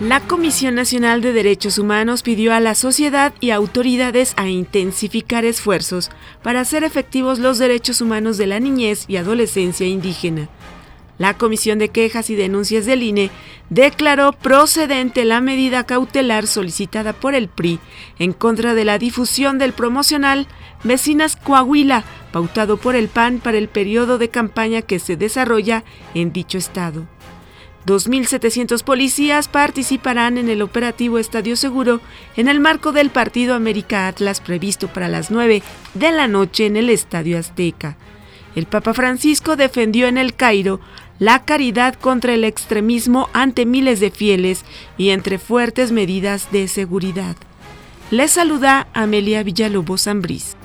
La Comisión Nacional de Derechos Humanos pidió a la sociedad y autoridades a intensificar esfuerzos para hacer efectivos los derechos humanos de la niñez y adolescencia indígena. La Comisión de Quejas y Denuncias del INE declaró procedente la medida cautelar solicitada por el PRI en contra de la difusión del promocional Vecinas Coahuila, pautado por el PAN para el periodo de campaña que se desarrolla en dicho estado. 2.700 policías participarán en el operativo Estadio Seguro en el marco del partido América Atlas previsto para las 9 de la noche en el Estadio Azteca. El Papa Francisco defendió en el Cairo la caridad contra el extremismo ante miles de fieles y entre fuertes medidas de seguridad. Les saluda Amelia Villalobos Zambriz.